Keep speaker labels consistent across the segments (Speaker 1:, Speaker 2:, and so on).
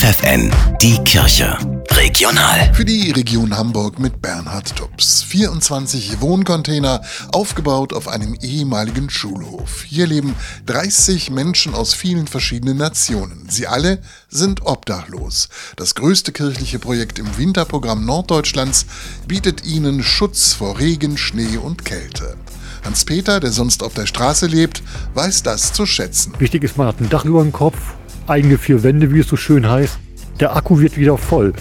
Speaker 1: FFN, die Kirche. Regional.
Speaker 2: Für die Region Hamburg mit Bernhard Tubbs. 24 Wohncontainer, aufgebaut auf einem ehemaligen Schulhof. Hier leben 30 Menschen aus vielen verschiedenen Nationen. Sie alle sind obdachlos. Das größte kirchliche Projekt im Winterprogramm Norddeutschlands bietet ihnen Schutz vor Regen, Schnee und Kälte. Hans-Peter, der sonst auf der Straße lebt, weiß das zu schätzen.
Speaker 3: Wichtig ist, man hat ein Dach über dem Kopf, eigene vier Wände, wie es so schön heißt. Der Akku wird wieder voll.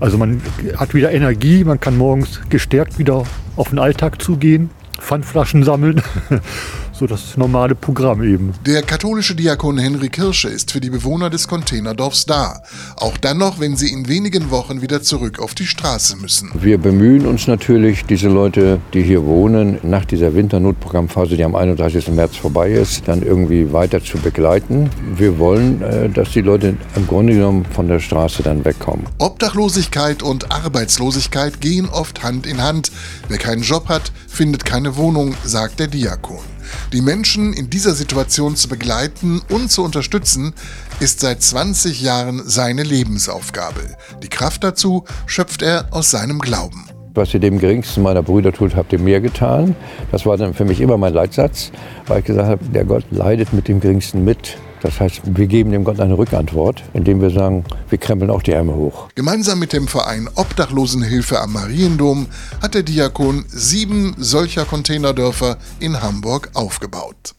Speaker 3: Also man hat wieder Energie, man kann morgens gestärkt wieder auf den Alltag zugehen, Pfandflaschen sammeln. so das normale Programm eben.
Speaker 2: Der katholische Diakon Henry Kirsche ist für die Bewohner des Containerdorfs da. Auch dann noch, wenn sie in wenigen Wochen wieder zurück auf die Straße müssen.
Speaker 4: Wir bemühen uns natürlich, diese Leute, die hier wohnen, nach dieser Winternotprogrammphase, die am 31. März vorbei ist, dann irgendwie weiter zu begleiten. Wir wollen, äh, dass die Leute im Grunde genommen von der Straße dann wegkommen.
Speaker 2: Obdachlosigkeit und Arbeitslosigkeit gehen oft Hand in Hand. Wer keinen Job hat, findet keine Wohnung, sagt der Diakon. Die Menschen in dieser Situation zu begleiten und zu unterstützen, ist seit 20 Jahren seine Lebensaufgabe. Die Kraft dazu schöpft er aus seinem Glauben.
Speaker 4: Was ihr dem geringsten meiner Brüder tut, habt ihr mir getan. Das war dann für mich immer mein Leitsatz, weil ich gesagt habe, der Gott leidet mit dem geringsten mit. Das heißt, wir geben dem Gott eine Rückantwort, indem wir sagen, wir krempeln auch die Ärmel hoch.
Speaker 2: Gemeinsam mit dem Verein Obdachlosenhilfe am Mariendom hat der Diakon sieben solcher Containerdörfer in Hamburg aufgebaut.